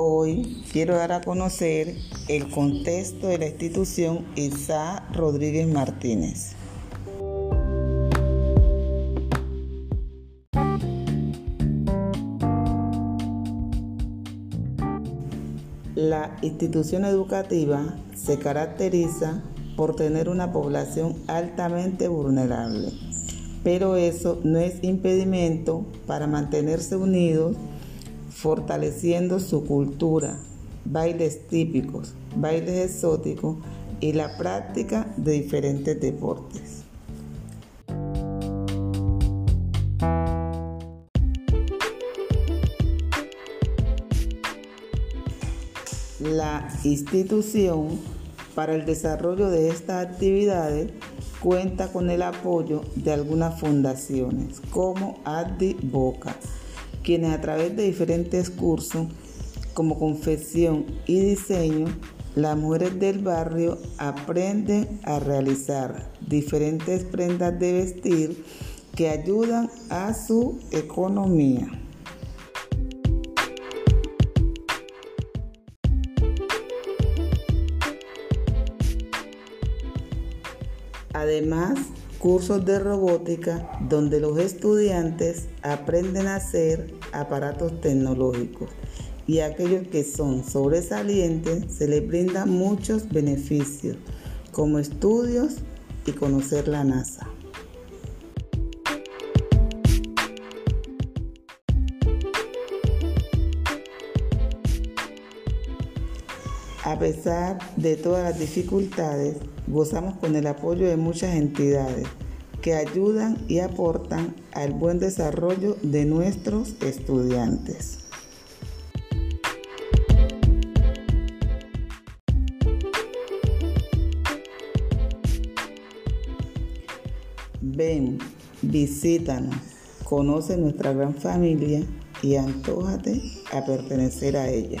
Hoy quiero dar a conocer el contexto de la institución Isa Rodríguez Martínez. La institución educativa se caracteriza por tener una población altamente vulnerable, pero eso no es impedimento para mantenerse unidos fortaleciendo su cultura, bailes típicos, bailes exóticos y la práctica de diferentes deportes. La institución para el desarrollo de estas actividades cuenta con el apoyo de algunas fundaciones como Addi Boca quienes a través de diferentes cursos como confección y diseño, las mujeres del barrio aprenden a realizar diferentes prendas de vestir que ayudan a su economía. Además, cursos de robótica donde los estudiantes aprenden a hacer aparatos tecnológicos y a aquellos que son sobresalientes se les brinda muchos beneficios como estudios y conocer la NASA. A pesar de todas las dificultades, gozamos con el apoyo de muchas entidades que ayudan y aportan al buen desarrollo de nuestros estudiantes. Ven, visítanos, conoce nuestra gran familia y antójate a pertenecer a ella.